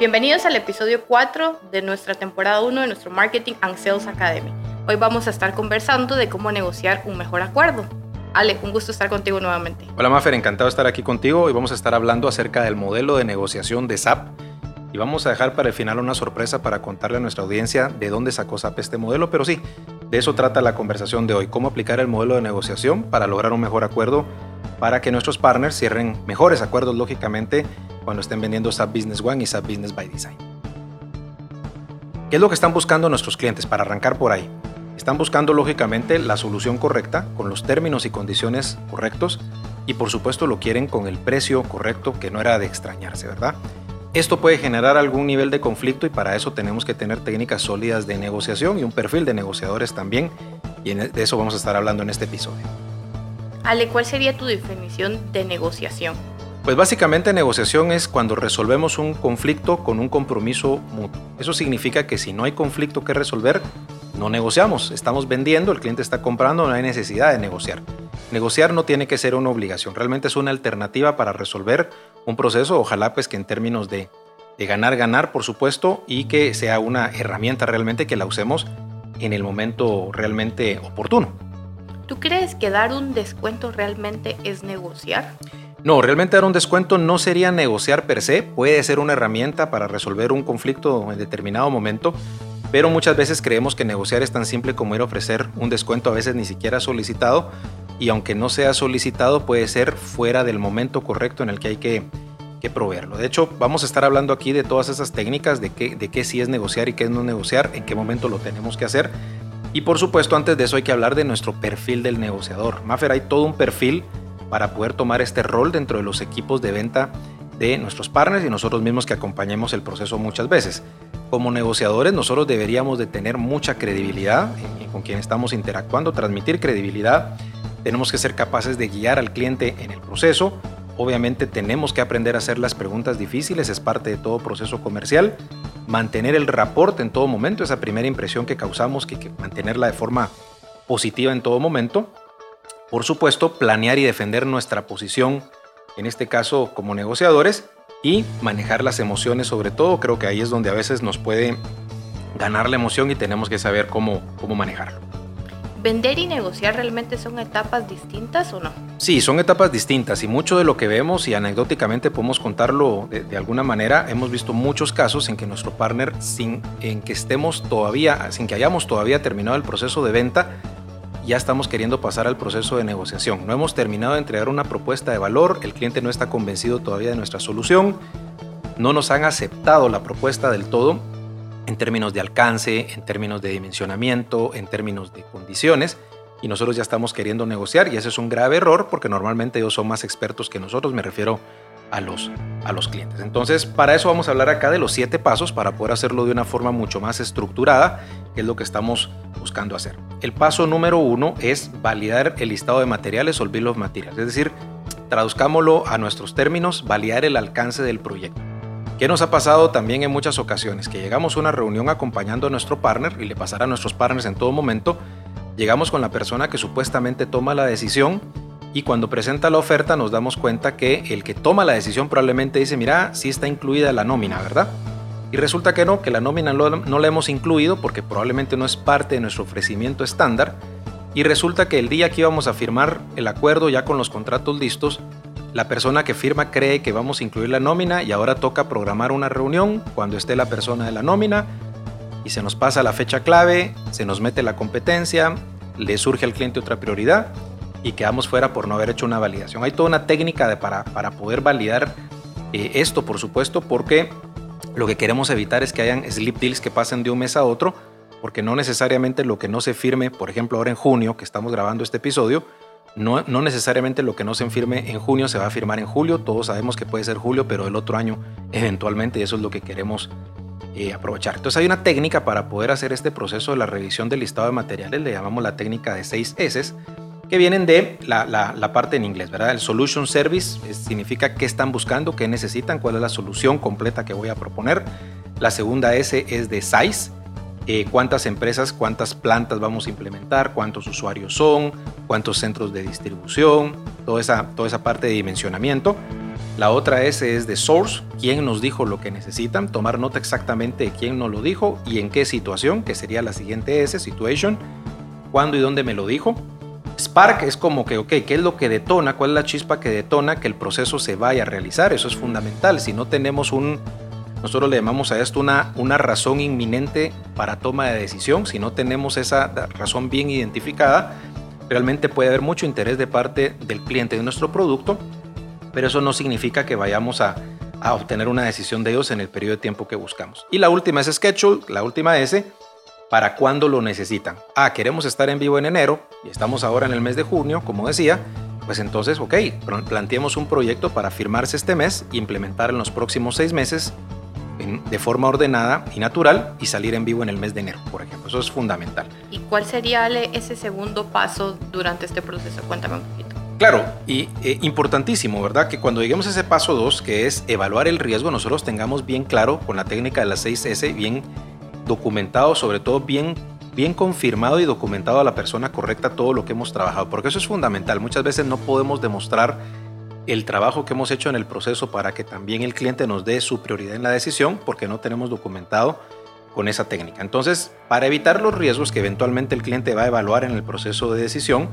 Bienvenidos al episodio 4 de nuestra temporada 1 de nuestro Marketing and Sales Academy. Hoy vamos a estar conversando de cómo negociar un mejor acuerdo. Ale, un gusto estar contigo nuevamente. Hola Mafer, encantado de estar aquí contigo. Hoy vamos a estar hablando acerca del modelo de negociación de SAP y vamos a dejar para el final una sorpresa para contarle a nuestra audiencia de dónde sacó SAP este modelo, pero sí, de eso trata la conversación de hoy, cómo aplicar el modelo de negociación para lograr un mejor acuerdo, para que nuestros partners cierren mejores acuerdos, lógicamente, cuando estén vendiendo SAP Business One y SAP Business by Design. ¿Qué es lo que están buscando nuestros clientes? Para arrancar por ahí. Están buscando, lógicamente, la solución correcta, con los términos y condiciones correctos, y por supuesto lo quieren con el precio correcto, que no era de extrañarse, ¿verdad? Esto puede generar algún nivel de conflicto y para eso tenemos que tener técnicas sólidas de negociación y un perfil de negociadores también, y e, de eso vamos a estar hablando en este episodio. Ale, ¿cuál sería tu definición de negociación? Pues básicamente negociación es cuando resolvemos un conflicto con un compromiso mutuo. Eso significa que si no hay conflicto que resolver, no negociamos. Estamos vendiendo, el cliente está comprando, no hay necesidad de negociar. Negociar no tiene que ser una obligación, realmente es una alternativa para resolver un proceso, ojalá pues que en términos de, ganar, ganar, por supuesto, y que sea una herramienta realmente que la usemos en el momento realmente oportuno. ¿Tú crees que dar un descuento realmente es negociar? No, realmente dar un descuento no sería negociar per se, puede ser una herramienta para resolver un conflicto en determinado momento, pero muchas veces creemos que negociar es tan simple como ir a ofrecer un descuento a veces ni siquiera solicitado y aunque no sea solicitado puede ser fuera del momento correcto en el que hay que, proveerlo. De hecho, vamos a estar hablando aquí de todas esas técnicas, de qué, de qué sí es negociar y qué es no negociar, en qué momento lo tenemos que hacer. Y por supuesto, antes de eso hay que hablar de nuestro perfil del negociador. Maffer, hay todo un perfil para poder tomar este rol dentro de los equipos de venta de nuestros partners y nosotros mismos que acompañemos el proceso muchas veces. Como negociadores nosotros deberíamos de tener mucha credibilidad con quien estamos interactuando, transmitir credibilidad tenemos que ser capaces de guiar al cliente en el proceso. Obviamente tenemos que aprender a hacer las preguntas difíciles, es parte de todo proceso comercial. Mantener el rapport en todo momento, esa primera impresión que causamos, que mantenerla de forma positiva en todo momento. Por supuesto, planear y defender nuestra posición, en este caso como negociadores, y manejar las emociones sobre todo. Creo que ahí es donde a veces nos puede ganar la emoción y tenemos que saber cómo, cómo manejarlo. ¿Vender y negociar realmente son etapas distintas o no? Sí, son etapas distintas y mucho de lo que vemos y anecdóticamente podemos contarlo de, alguna manera, hemos visto muchos casos en que nuestro partner, sin en que estemos todavía, sin que hayamos todavía terminado el proceso de venta, ya estamos queriendo pasar al proceso de negociación. No hemos terminado de entregar una propuesta de valor, el cliente no está convencido todavía de nuestra solución, no nos han aceptado la propuesta del todo en términos de alcance, en términos de dimensionamiento, en términos de condiciones, y nosotros ya estamos queriendo negociar, y ese es un grave error porque normalmente ellos son más expertos que nosotros, me refiero a los, a los clientes. Entonces, para eso vamos a hablar acá de los siete pasos para poder hacerlo de una forma mucho más estructurada, que es lo que estamos buscando hacer. El paso número uno es validar el listado de materiales o el bill of es decir, traduzcámoslo a nuestros términos, validar el alcance del proyecto. ¿Qué nos ha pasado también en muchas ocasiones? Que llegamos a una reunión acompañando a nuestro partner y le pasará a nuestros partners en todo momento. Llegamos con la persona que supuestamente toma la decisión y cuando presenta la oferta nos damos cuenta que el que toma la decisión probablemente dice, mira, sí está incluida la nómina, ¿verdad? Y resulta que no, que la nómina no la hemos incluido porque probablemente no es parte de nuestro ofrecimiento estándar. Y resulta que el día que íbamos a firmar el acuerdo ya con los contratos listos, la persona que firma cree que vamos a incluir la nómina y ahora toca programar una reunión cuando esté la persona de la nómina y se nos pasa la fecha clave, se nos mete la competencia, le surge al cliente otra prioridad y quedamos fuera por no haber hecho una validación. Hay toda una técnica para, para poder validar eh, esto, por supuesto, porque lo que queremos evitar es que hayan slip deals que pasen de un mes a otro, porque no necesariamente lo que no se firme, por ejemplo, ahora en junio, que estamos grabando este episodio, no, necesariamente lo que no se firme en junio se va a firmar en julio. Todos sabemos que puede ser julio, pero el otro año eventualmente, y eso es lo que queremos eh, aprovechar. Entonces hay una técnica para poder hacer este proceso de la revisión del listado de materiales, le llamamos la técnica de 6 S, que vienen de la, parte en inglés, ¿verdad? El Solution Service significa qué están buscando, qué necesitan, cuál es la solución completa que voy a proponer. La segunda S es de Size, eh, cuántas empresas, cuántas plantas vamos a implementar, cuántos usuarios son, cuántos centros de distribución, toda esa, toda esa parte de dimensionamiento. La otra S es de source, quién nos dijo lo que necesitan, tomar nota exactamente de quién nos lo dijo y en qué situación, que sería la siguiente S, situation, cuándo y dónde me lo dijo. Spark es como que, ok, ¿qué es lo que detona? ¿Cuál es la chispa que detona que el proceso se vaya a realizar? Eso es fundamental. Si no tenemos un, nosotros le llamamos a esto una, una razón inminente para toma de decisión, si no tenemos esa razón bien identificada, realmente puede haber mucho interés de parte del cliente de nuestro producto, pero eso no significa que vayamos a, a obtener una decisión de ellos en el periodo de tiempo que buscamos. Y la última es schedule, la última S, para cuando lo necesitan. Ah, queremos estar en vivo en enero y estamos ahora en el mes de junio, como decía, pues entonces, ok, planteemos un proyecto para firmarse este mes e implementar en los próximos seis meses de forma ordenada y natural y salir en vivo en el mes de enero, por ejemplo. Eso es fundamental. ¿Y cuál sería ese segundo paso durante este proceso? Cuéntame un poquito. Claro, y eh, importantísimo, ¿verdad? Que cuando lleguemos a ese paso 2, que es evaluar el riesgo, nosotros tengamos bien claro con la técnica de las 6S, bien documentado, sobre todo bien, bien confirmado y documentado a la persona correcta todo lo que hemos trabajado, porque eso es fundamental. Muchas veces no podemos demostrar el trabajo que hemos hecho en el proceso para que también el cliente nos dé su prioridad en la decisión, porque no tenemos documentado con esa técnica. Entonces, para evitar los riesgos que eventualmente el cliente va a evaluar en el proceso de decisión,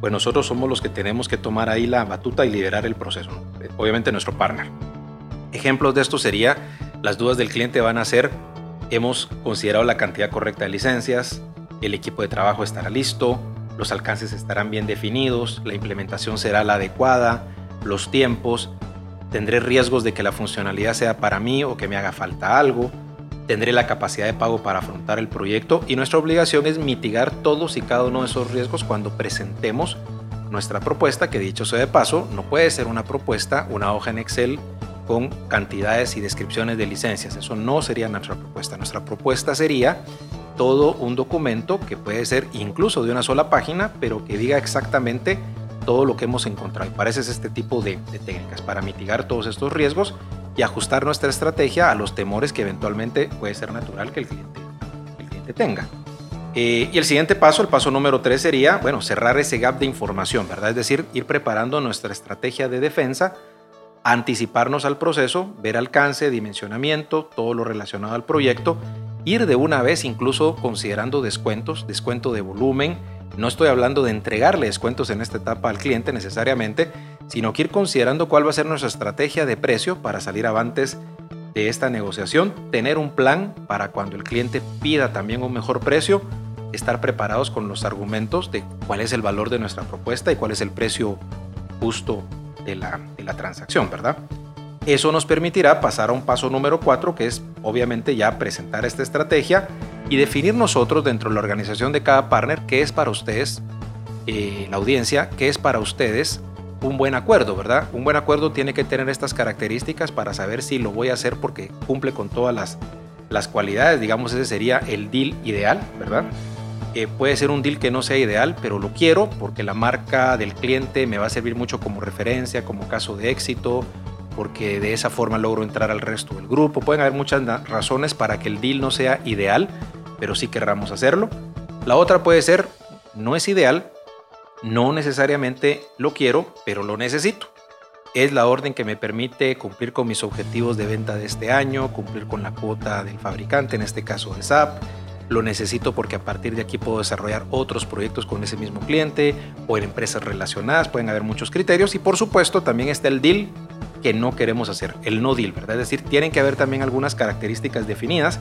pues nosotros somos los que tenemos que tomar ahí la batuta y liderar el proceso. Obviamente nuestro partner. Ejemplos de esto sería, las dudas del cliente van a ser Hemos considerado la cantidad correcta de licencias, el equipo de trabajo estará listo, los alcances estarán bien definidos, la implementación será la adecuada, los tiempos, tendré riesgos de que la funcionalidad sea para mí o que me haga falta algo, tendré la capacidad de pago para afrontar el proyecto y nuestra obligación es mitigar todos y cada uno de esos riesgos cuando presentemos nuestra propuesta, que dicho sea de paso, no puede ser una propuesta, una hoja en Excel con cantidades y descripciones de licencias. Eso no sería nuestra propuesta. Nuestra propuesta sería todo un documento que puede ser incluso de una sola página, pero que diga exactamente todo lo que hemos encontrado. Y para eso es este tipo de, técnicas, para mitigar todos estos riesgos y ajustar nuestra estrategia a los temores que eventualmente puede ser natural que el cliente, el cliente tenga. Eh, y el siguiente paso, el paso número tres sería, bueno, cerrar ese gap de información, ¿verdad? Es decir, ir preparando nuestra estrategia de defensa anticiparnos al proceso, ver alcance, dimensionamiento, todo lo relacionado al proyecto, ir de una vez incluso considerando descuentos, descuento de volumen. No estoy hablando de entregarle descuentos en esta etapa al cliente necesariamente, sino que ir considerando cuál va a ser nuestra estrategia de precio para salir avantes de esta negociación, tener un plan para cuando el cliente pida también un mejor precio, estar preparados con los argumentos de cuál es el valor de nuestra propuesta y cuál es el precio justo de la, transacción, ¿verdad? Eso nos permitirá pasar a un paso número cuatro, que es obviamente ya presentar esta estrategia y definir nosotros dentro de la organización de cada partner qué es para ustedes, eh, la audiencia, qué es para ustedes un buen acuerdo, ¿verdad? Un buen acuerdo tiene que tener estas características para saber si lo voy a hacer porque cumple con todas las, las cualidades, digamos, ese sería el deal ideal, ¿verdad? Puede ser un deal que no sea ideal, pero lo quiero porque la marca del cliente me va a servir mucho como referencia, como caso de éxito, porque de esa forma logro entrar al resto del grupo. Pueden haber muchas razones para que el deal no sea ideal, pero sí querramos hacerlo. La otra puede ser, no es ideal, no necesariamente lo quiero, pero lo necesito. Es la orden que me permite cumplir con mis objetivos de venta de este año, cumplir con la cuota del fabricante, en este caso de SAP, lo necesito porque a partir de aquí puedo desarrollar otros proyectos con ese mismo cliente o en empresas relacionadas, pueden haber muchos criterios y por supuesto también está el deal que no queremos hacer, el no deal, ¿verdad? Es decir, tienen que haber también algunas características definidas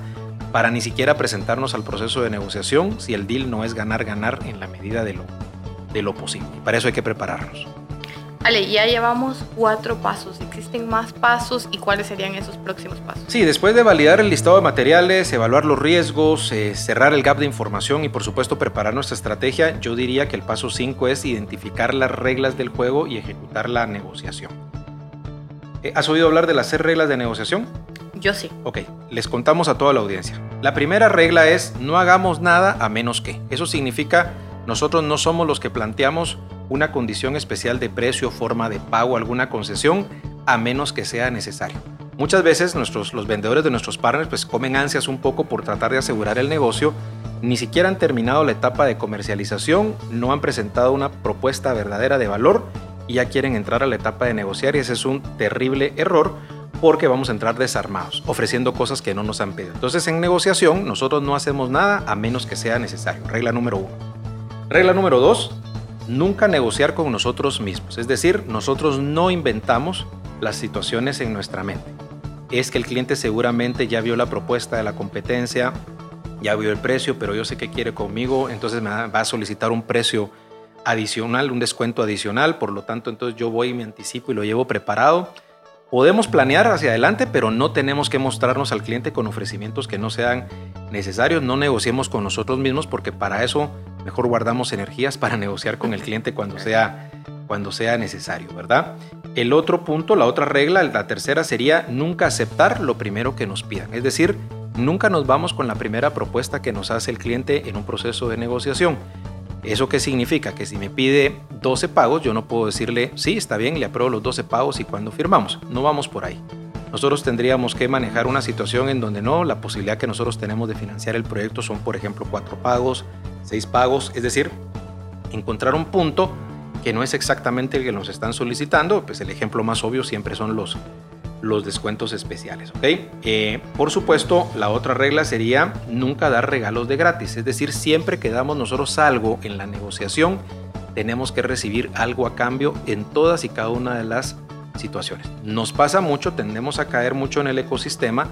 para ni siquiera presentarnos al proceso de negociación si el deal no es ganar, ganar en la medida de lo, de lo posible. Y para eso hay que prepararnos. Vale, ya llevamos cuatro pasos. ¿Existen más pasos y cuáles serían esos próximos pasos? Sí, después de validar el listado de materiales, evaluar los riesgos, eh, cerrar el gap de información y por supuesto preparar nuestra estrategia, yo diría que el paso 5 es identificar las reglas del juego y ejecutar la negociación. Eh, ¿Has oído hablar de las seis reglas de negociación? Yo sí. Ok, les contamos a toda la audiencia. La primera regla es no hagamos nada a menos que. Eso significa nosotros no somos los que planteamos una condición especial de precio, forma de pago, alguna concesión, a menos que sea necesario. Muchas veces nuestros, los vendedores de nuestros partners pues comen ansias un poco por tratar de asegurar el negocio, ni siquiera han terminado la etapa de comercialización, no han presentado una propuesta verdadera de valor y ya quieren entrar a la etapa de negociar y ese es un terrible error porque vamos a entrar desarmados, ofreciendo cosas que no nos han pedido. Entonces en negociación nosotros no hacemos nada a menos que sea necesario. Regla número uno. Regla número dos, nunca negociar con nosotros mismos. Es decir, nosotros no inventamos las situaciones en nuestra mente. Es que el cliente seguramente ya vio la propuesta de la competencia, ya vio el precio, pero yo sé que quiere conmigo, entonces me va a solicitar un precio adicional, un descuento adicional, por lo tanto entonces yo voy y me anticipo y lo llevo preparado Podemos planear hacia adelante, pero no tenemos que mostrarnos al cliente con ofrecimientos que no sean necesarios. No negociemos con nosotros mismos porque para eso mejor guardamos energías para negociar con el cliente cuando sea, cuando sea necesario, ¿verdad? El otro punto, la otra regla, la tercera sería nunca aceptar lo primero que nos pidan. Es decir, nunca nos vamos con la primera propuesta que nos hace el cliente en un proceso de negociación. ¿Eso qué significa? Que si me pide 12 pagos, yo no puedo decirle, sí, está bien, le apruebo los 12 pagos y cuando firmamos. No vamos por ahí. Nosotros tendríamos que manejar una situación en donde no, la posibilidad que nosotros tenemos de financiar el proyecto son, por ejemplo, cuatro pagos, seis pagos, es decir, encontrar un punto que no es exactamente el que nos están solicitando, pues el ejemplo más obvio siempre son los los descuentos especiales. ¿ok? Eh, por supuesto, la otra regla sería nunca dar regalos de gratis, es decir, siempre que damos nosotros algo en la negociación, tenemos que recibir algo a cambio en todas y cada una de las situaciones. Nos pasa mucho, tendemos a caer mucho en el ecosistema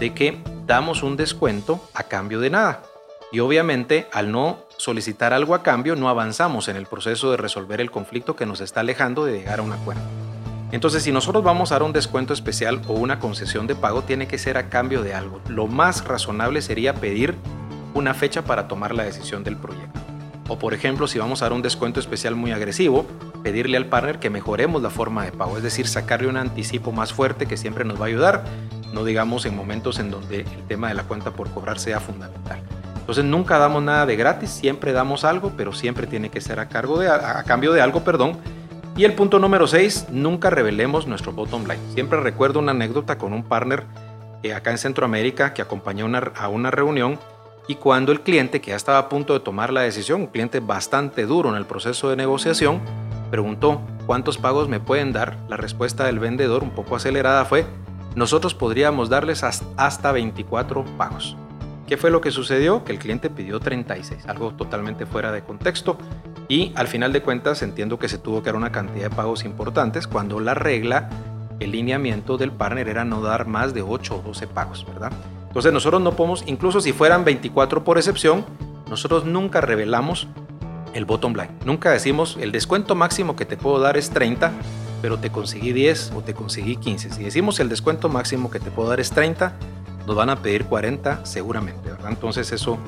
de que damos un descuento a cambio de nada. Y obviamente al no solicitar algo a cambio no avanzamos en el proceso de resolver el conflicto que nos está alejando de llegar a un acuerdo. Entonces, si nosotros vamos a dar un descuento especial o una concesión de pago, tiene que ser a cambio de algo. Lo más razonable sería pedir una fecha para tomar la decisión del proyecto. O por ejemplo, si vamos a dar un descuento especial muy agresivo, pedirle al partner que mejoremos la forma de pago, es decir, sacarle un anticipo más fuerte que siempre nos va a ayudar, no digamos en momentos en donde el tema de la cuenta por cobrar sea fundamental. Entonces nunca damos nada de gratis, siempre damos algo, pero siempre tiene que ser a cargo de a cambio de algo, perdón, y el punto número 6, nunca revelemos nuestro bottom line. Siempre recuerdo una anécdota con un partner eh, acá en Centroamérica que acompañó a una reunión y cuando el cliente, que ya estaba a punto de tomar la decisión, un cliente bastante duro en el proceso de negociación, preguntó, ¿cuántos pagos me pueden dar? La respuesta del vendedor, un poco acelerada, fue, nosotros podríamos darles hasta 24 pagos. ¿Qué fue lo que sucedió? Que el cliente pidió 36, algo totalmente fuera de contexto. Y al final de cuentas entiendo que se tuvo que dar una cantidad de pagos importantes cuando la regla, el lineamiento del partner era no dar más de 8 o 12 pagos, ¿verdad? Entonces nosotros no podemos, incluso si fueran 24 por excepción, nosotros nunca revelamos el bottom line. Nunca decimos el descuento máximo que te puedo dar es 30, pero te conseguí 10 o te conseguí 15. Si decimos el descuento máximo que te puedo dar es 30, nos van a pedir 40 seguramente, ¿verdad? Entonces eso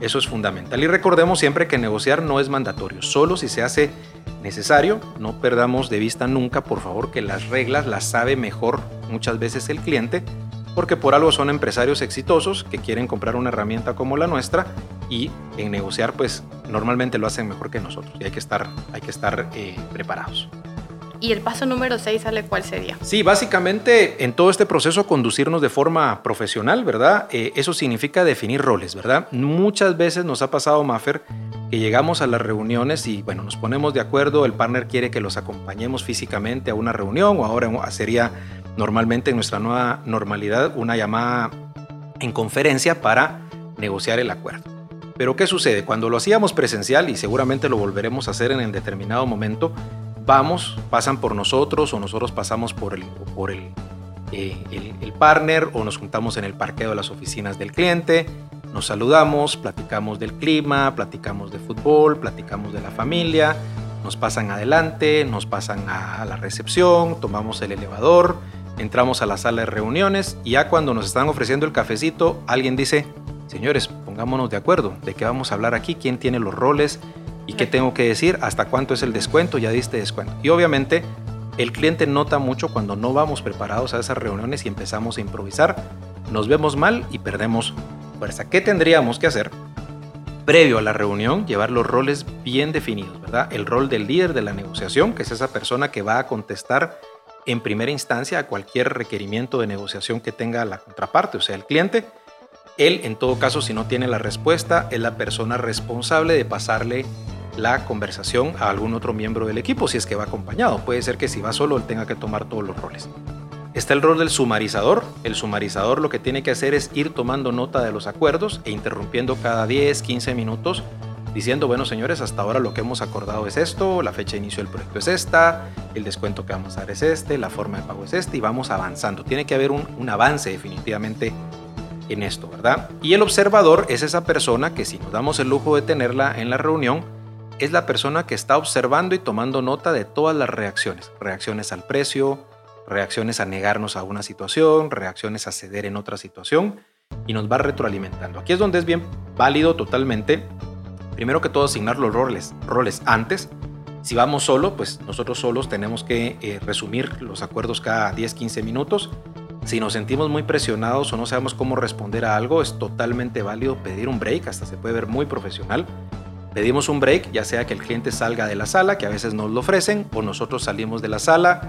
eso es fundamental. Y recordemos siempre que negociar no es mandatorio, solo si se hace necesario. No perdamos de vista nunca, por favor, que las reglas las sabe mejor muchas veces el cliente, porque por algo son empresarios exitosos que quieren comprar una herramienta como la nuestra y en negociar pues normalmente lo hacen mejor que nosotros y hay que estar, hay que estar eh, preparados. ¿Y el paso número 6 sale cuál sería? Sí, básicamente en todo este proceso conducirnos de forma profesional, ¿verdad? Eh, eso significa definir roles, ¿verdad? Muchas veces nos ha pasado, Maffer, que llegamos a las reuniones y, bueno, nos ponemos de acuerdo, el partner quiere que los acompañemos físicamente a una reunión o ahora sería normalmente en nuestra nueva normalidad una llamada en conferencia para negociar el acuerdo. Pero ¿qué sucede? Cuando lo hacíamos presencial, y seguramente lo volveremos a hacer en el determinado momento, vamos, pasan por nosotros o nosotros pasamos por el, por eh, el, el, partner o nos juntamos en el parqueo de las oficinas del cliente, nos saludamos, platicamos del clima, platicamos de fútbol, platicamos de la familia, nos pasan adelante, nos pasan a la recepción, tomamos el elevador, entramos a la sala de reuniones y ya cuando nos están ofreciendo el cafecito, alguien dice, señores, pongámonos de acuerdo, de qué vamos a hablar aquí, quién tiene los roles, ¿Y qué tengo que decir? ¿Hasta cuánto es el descuento? Ya diste descuento. Y obviamente el cliente nota mucho cuando no vamos preparados a esas reuniones y empezamos a improvisar. Nos vemos mal y perdemos fuerza. ¿Qué tendríamos que hacer? Previo a la reunión, llevar los roles bien definidos, ¿verdad? El rol del líder de la negociación, que es esa persona que va a contestar en primera instancia a cualquier requerimiento de negociación que tenga la contraparte, o sea, el cliente. Él, en todo caso, si no tiene la respuesta, es la persona responsable de pasarle la conversación a algún otro miembro del equipo si es que va acompañado. Puede ser que si va solo él tenga que tomar todos los roles. Está el rol del sumarizador. El sumarizador lo que tiene que hacer es ir tomando nota de los acuerdos e interrumpiendo cada 10, 15 minutos diciendo, bueno señores, hasta ahora lo que hemos acordado es esto, la fecha de inicio del proyecto es esta, el descuento que vamos a dar es este, la forma de pago es este y vamos avanzando. Tiene que haber un, un avance definitivamente en esto, ¿verdad? Y el observador es esa persona que si nos damos el lujo de tenerla en la reunión, es la persona que está observando y tomando nota de todas las reacciones. Reacciones al precio, reacciones a negarnos a una situación, reacciones a ceder en otra situación y nos va retroalimentando. Aquí es donde es bien válido totalmente, primero que todo, asignar los roles, roles antes. Si vamos solo, pues nosotros solos tenemos que eh, resumir los acuerdos cada 10, 15 minutos. Si nos sentimos muy presionados o no sabemos cómo responder a algo, es totalmente válido pedir un break, hasta se puede ver muy profesional Pedimos un break, ya sea que el cliente salga de la sala, que a veces nos lo ofrecen, o nosotros salimos de la sala,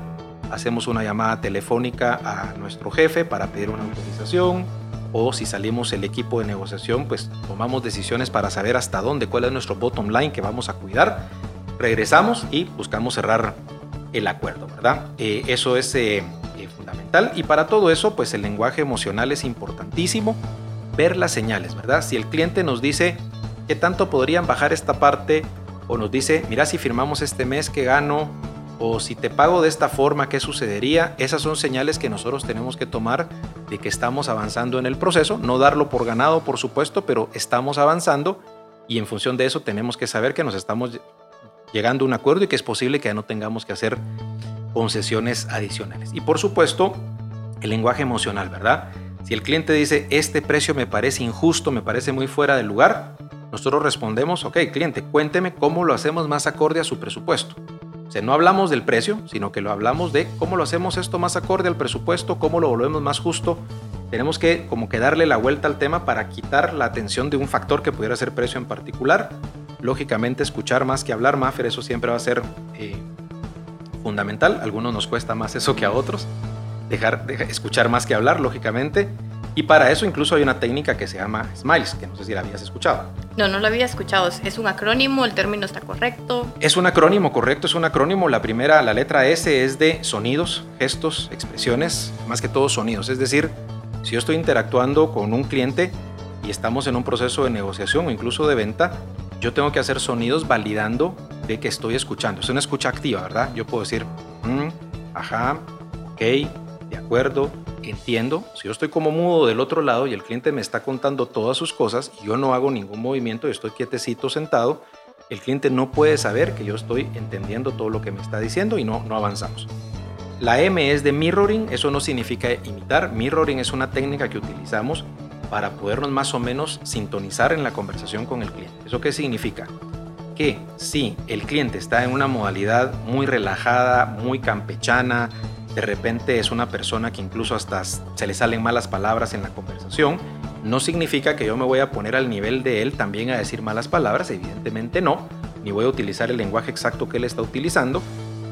hacemos una llamada telefónica a nuestro jefe para pedir una autorización, o si salimos el equipo de negociación, pues tomamos decisiones para saber hasta dónde, cuál es nuestro bottom line que vamos a cuidar. Regresamos y buscamos cerrar el acuerdo, ¿verdad? Eh, eso es eh, eh, fundamental y para todo eso, pues el lenguaje emocional es importantísimo, ver las señales, ¿verdad? Si el cliente nos dice, ¿Qué tanto podrían bajar esta parte? O nos dice, mira si firmamos este mes que gano, o si te pago de esta forma, ¿qué sucedería? Esas son señales que nosotros tenemos que tomar de que estamos avanzando en el proceso, no darlo por ganado, por supuesto, pero estamos avanzando y en función de eso tenemos que saber que nos estamos llegando a un acuerdo y que es posible que ya no tengamos que hacer concesiones adicionales. Y por supuesto, el lenguaje emocional, ¿verdad? Si el cliente dice, este precio me parece injusto, me parece muy fuera del lugar, nosotros respondemos, ok, cliente, cuénteme cómo lo hacemos más acorde a su presupuesto. O sea, no hablamos del precio, sino que lo hablamos de cómo lo hacemos esto más acorde al presupuesto, cómo lo volvemos más justo. Tenemos que como que darle la vuelta al tema para quitar la atención de un factor que pudiera ser precio en particular. Lógicamente, escuchar más que hablar, Maffer, eso siempre va a ser eh, fundamental. A algunos nos cuesta más eso que a otros. Dejar, dejar, escuchar más que hablar, lógicamente. Y para eso incluso hay una técnica que se llama SMILES, que no sé si la habías escuchado. No, no lo había escuchado. ¿Es un acrónimo? ¿El término está correcto? Es un acrónimo, correcto, es un acrónimo. La primera, la letra S es de sonidos, gestos, expresiones, más que todo sonidos. Es decir, si yo estoy interactuando con un cliente y estamos en un proceso de negociación o incluso de venta, yo tengo que hacer sonidos validando de que estoy escuchando. Es una escucha activa, ¿verdad? Yo puedo decir, mm, ajá, ok, de acuerdo, entiendo, si yo estoy como mudo del otro lado y el cliente me está contando todas sus cosas y yo no hago ningún movimiento y estoy quietecito sentado, el cliente no puede saber que yo estoy entendiendo todo lo que me está diciendo y no, no avanzamos. La M es de mirroring, eso no significa imitar, mirroring es una técnica que utilizamos para podernos más o menos sintonizar en la conversación con el cliente. ¿Eso qué significa? Que si el cliente está en una modalidad muy relajada, muy campechana, de repente es una persona que incluso hasta se le salen malas palabras en la conversación, no significa que yo me voy a poner al nivel de él también a decir malas palabras, evidentemente no, ni voy a utilizar el lenguaje exacto que él está utilizando,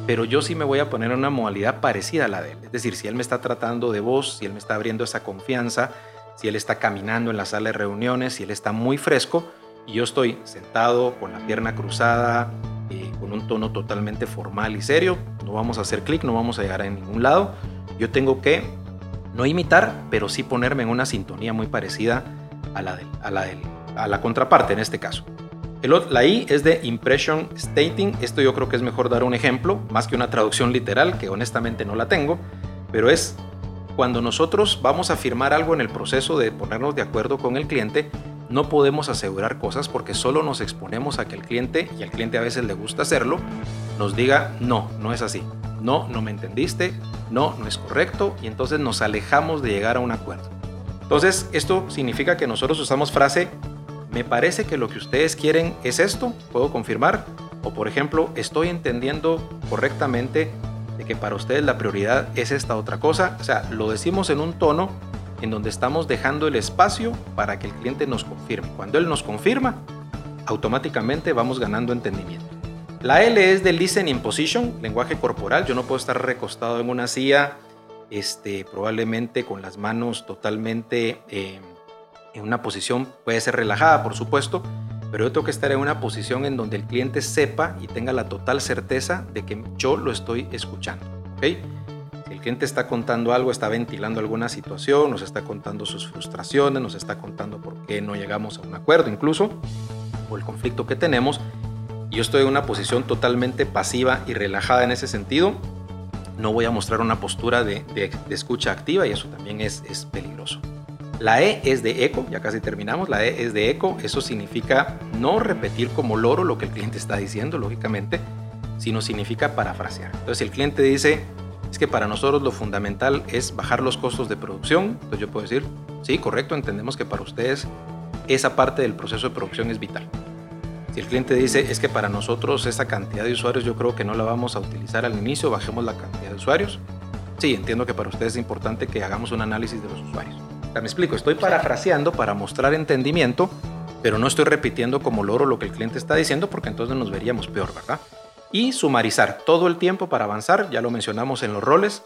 pero yo sí me voy a poner en una modalidad parecida a la de él. Es decir, si él me está tratando de voz, si él me está abriendo esa confianza, si él está caminando en la sala de reuniones, si él está muy fresco y yo estoy sentado con la pierna cruzada, eh, con un tono totalmente formal y serio. No vamos a hacer clic, no vamos a llegar a ningún lado. Yo tengo que no imitar, pero sí ponerme en una sintonía muy parecida a la, de, a la, a la contraparte en este caso. El, la I es de Impression Stating. Esto yo creo que es mejor dar un ejemplo, más que una traducción literal, que honestamente no la tengo, pero es cuando nosotros vamos a firmar algo en el proceso de ponernos de acuerdo con el cliente, no podemos asegurar cosas porque solo nos exponemos a que el cliente, y al cliente a veces le gusta hacerlo, nos diga, no, no es así, no, no me entendiste, no, no es correcto, y entonces nos alejamos de llegar a un acuerdo. Entonces, esto significa que nosotros usamos frase, me parece que lo que ustedes quieren es esto, puedo confirmar, o por ejemplo, estoy entendiendo correctamente de que para ustedes la prioridad es esta otra cosa, o sea, lo decimos en un tono en donde estamos dejando el espacio para que el cliente nos confirme. Cuando él nos confirma, automáticamente vamos ganando entendimiento. La L es de listening position, lenguaje corporal. Yo no puedo estar recostado en una silla, este, probablemente con las manos totalmente eh, en una posición, puede ser relajada, por supuesto, pero yo tengo que estar en una posición en donde el cliente sepa y tenga la total certeza de que yo lo estoy escuchando. ¿ok? El cliente está contando algo, está ventilando alguna situación, nos está contando sus frustraciones, nos está contando por qué no llegamos a un acuerdo incluso, o el conflicto que tenemos, yo estoy en una posición totalmente pasiva y relajada en ese sentido, no voy a mostrar una postura de, escucha activa y eso también es, es peligroso. La E es de eco, ya casi terminamos, la E es de eco, eso significa no repetir como loro lo que el cliente está diciendo, lógicamente, sino significa parafrasear. Entonces, el cliente dice, es que para nosotros lo fundamental es bajar los costos de producción, entonces yo puedo decir, sí, correcto, entendemos que para ustedes esa parte del proceso de producción es vital. Si el cliente dice, es que para nosotros esa cantidad de usuarios yo creo que no la vamos a utilizar al inicio, bajemos la cantidad de usuarios, sí, entiendo que para ustedes es importante que hagamos un análisis de los usuarios me explico, estoy parafraseando para mostrar entendimiento, pero no estoy repitiendo como loro lo que el cliente está diciendo porque entonces nos veríamos peor, ¿verdad? Y sumarizar todo el tiempo para avanzar, ya lo mencionamos en los roles,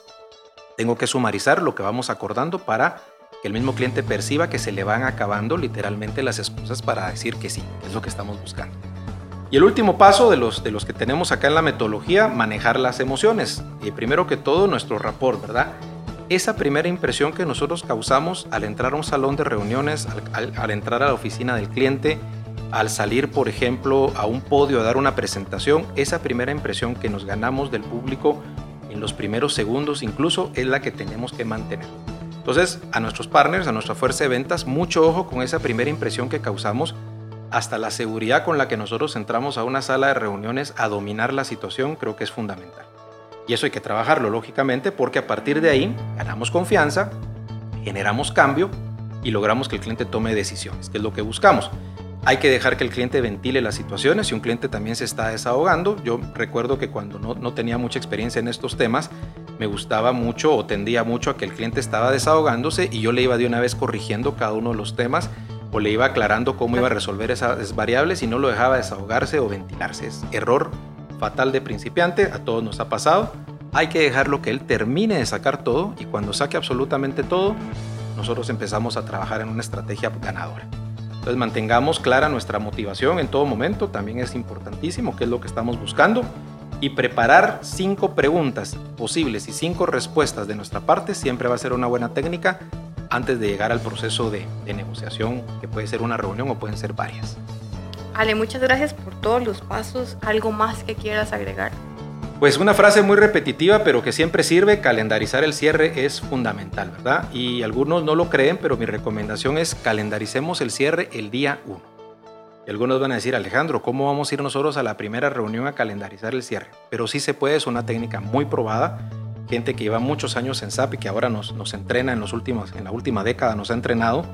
tengo que sumarizar lo que vamos acordando para que el mismo cliente perciba que se le van acabando literalmente las excusas para decir que sí, es lo que estamos buscando. Y el último paso de los, de los que tenemos acá en la metodología, manejar las emociones. Y primero que todo, nuestro rapport, ¿verdad? esa primera impresión que nosotros causamos al entrar a un salón de reuniones, al, entrar a la oficina del cliente, al salir, por ejemplo, a un podio a dar una presentación, esa primera impresión que nos ganamos del público en los primeros segundos incluso es la que tenemos que mantener. Entonces, a nuestros partners, a nuestra fuerza de ventas, mucho ojo con esa primera impresión que causamos, hasta la seguridad con la que nosotros entramos a una sala de reuniones a dominar la situación, creo que es fundamental. Y eso hay que trabajarlo, lógicamente, porque a partir de ahí ganamos confianza, generamos cambio y logramos que el cliente tome decisiones, que es lo que buscamos. Hay que dejar que el cliente ventile las situaciones. Si un cliente también se está desahogando, yo recuerdo que cuando no, no tenía mucha experiencia en estos temas, me gustaba mucho o tendía mucho a que el cliente estaba desahogándose y yo le iba de una vez corrigiendo cada uno de los temas o le iba aclarando cómo iba a resolver esas variables y no lo dejaba desahogarse o ventilarse. Es error fatal de principiante, a todos nos ha pasado. Hay que dejarlo que él termine de sacar todo y cuando saque absolutamente todo, nosotros empezamos a trabajar en una estrategia ganadora. Entonces mantengamos clara nuestra motivación en todo momento, también es importantísimo, qué es lo que estamos buscando. Y preparar cinco preguntas posibles y cinco respuestas de nuestra parte siempre va a ser una buena técnica antes de llegar al proceso de, de negociación, que puede ser una reunión o pueden ser varias. Ale, muchas gracias por todos los pasos. ¿Algo más que quieras agregar? Pues una frase muy repetitiva, pero que siempre sirve, calendarizar el cierre es fundamental, ¿verdad? Y algunos no lo creen, pero mi recomendación es calendaricemos el cierre el día 1. Y algunos van a decir, Alejandro, ¿cómo vamos a ir nosotros a la primera reunión a calendarizar el cierre? Pero sí se puede, es una técnica muy probada. Gente que lleva muchos años en SAP y que ahora nos, nos entrena en, los últimos, en la última década, nos ha entrenado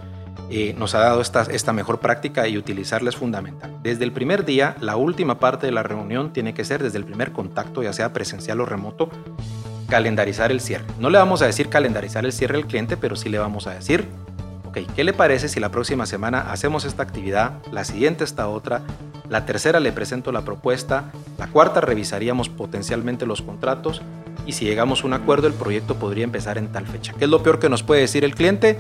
eh, nos ha dado esta, mejor práctica y utilizarla es fundamental. Desde el primer día, la última parte de la reunión tiene que ser desde el primer contacto, ya sea presencial o remoto, calendarizar el cierre. No le vamos a decir calendarizar el cierre al cliente, pero sí le vamos a decir, ok, ¿qué le parece si la próxima semana hacemos esta actividad, la siguiente esta otra, la tercera le presento la propuesta, la cuarta revisaríamos potencialmente los contratos y si llegamos a un acuerdo el proyecto podría empezar en tal fecha. ¿Qué es lo peor que nos puede decir el cliente?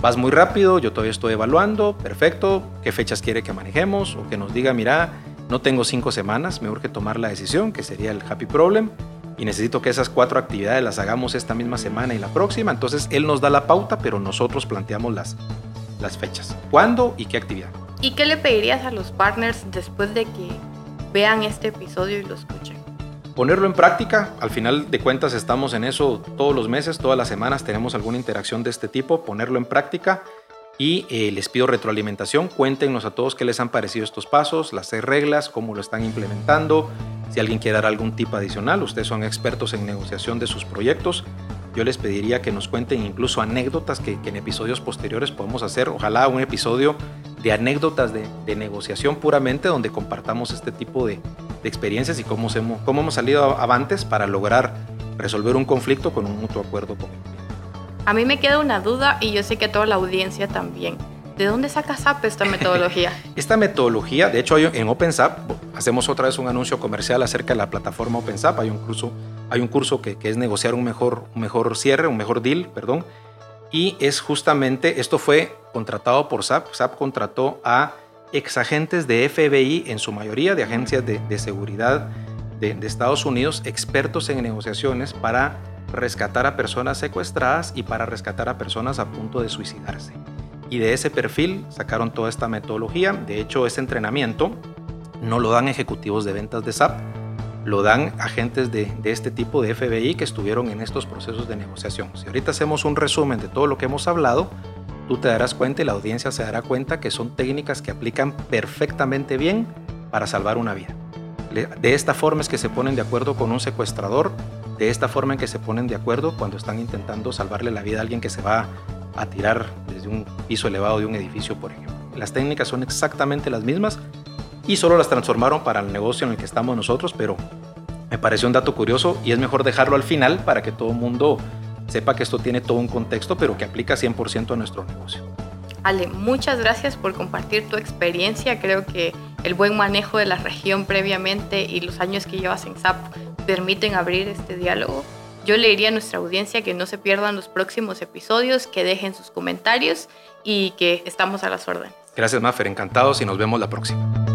Vas muy rápido, yo todavía estoy evaluando, perfecto, qué fechas quiere que manejemos o que nos diga, mira, no tengo cinco semanas, me urge tomar la decisión, que sería el happy problem, y necesito que esas cuatro actividades las hagamos esta misma semana y la próxima, entonces él nos da la pauta, pero nosotros planteamos las, las fechas, cuándo y qué actividad. ¿Y qué le pedirías a los partners después de que vean este episodio y lo escuchen? Ponerlo en práctica. Al final de cuentas estamos en eso todos los meses, todas las semanas tenemos alguna interacción de este tipo, ponerlo en práctica y eh, les pido retroalimentación. Cuéntenos a todos qué les han parecido estos pasos, las seis reglas, cómo lo están implementando. Si alguien quiere dar algún tip adicional, ustedes son expertos en negociación de sus proyectos. Yo les pediría que nos cuenten incluso anécdotas que, en episodios posteriores podemos hacer. Ojalá un episodio de anécdotas de, de negociación puramente donde compartamos este tipo de, de experiencias y cómo hemos, cómo hemos salido avantes para lograr resolver un conflicto con un mutuo acuerdo con A mí me queda una duda y yo sé que toda la audiencia también. ¿De dónde saca SAP esta metodología? esta metodología, de hecho en OpenSAP, hacemos otra vez un anuncio comercial acerca de la plataforma OpenSAP, hay un curso, hay un curso que, que es negociar un mejor, un mejor cierre, un mejor deal, perdón, y es justamente, esto fue contratado por SAP, SAP contrató a exagentes de FBI, en su mayoría de agencias de, seguridad de, de Estados Unidos, expertos en negociaciones para rescatar a personas secuestradas y para rescatar a personas a punto de suicidarse. Y de ese perfil sacaron toda esta metodología. De hecho, ese entrenamiento no lo dan ejecutivos de ventas de SAP, lo dan agentes de, este tipo de FBI que estuvieron en estos procesos de negociación. Si ahorita hacemos un resumen de todo lo que hemos hablado, tú te darás cuenta y la audiencia se dará cuenta que son técnicas que aplican perfectamente bien para salvar una vida. De esta forma es que se ponen de acuerdo con un secuestrador, de esta forma en que se ponen de acuerdo cuando están intentando salvarle la vida a alguien que se va a tirar desde un piso elevado de un edificio, por ejemplo. Las técnicas son exactamente las mismas y solo las transformaron para el negocio en el que estamos nosotros, pero me pareció un dato curioso y es mejor dejarlo al final para que todo el mundo sepa que esto tiene todo un contexto, pero que aplica 100% a nuestro negocio. Ale, muchas gracias por compartir tu experiencia. Creo que el buen manejo de la región previamente y los años que llevas en SAP permiten abrir este diálogo. Yo le diría a nuestra audiencia que no se pierdan los próximos episodios, que dejen sus comentarios y que estamos a las órdenes. Gracias, Maffer. Encantados y nos vemos la próxima.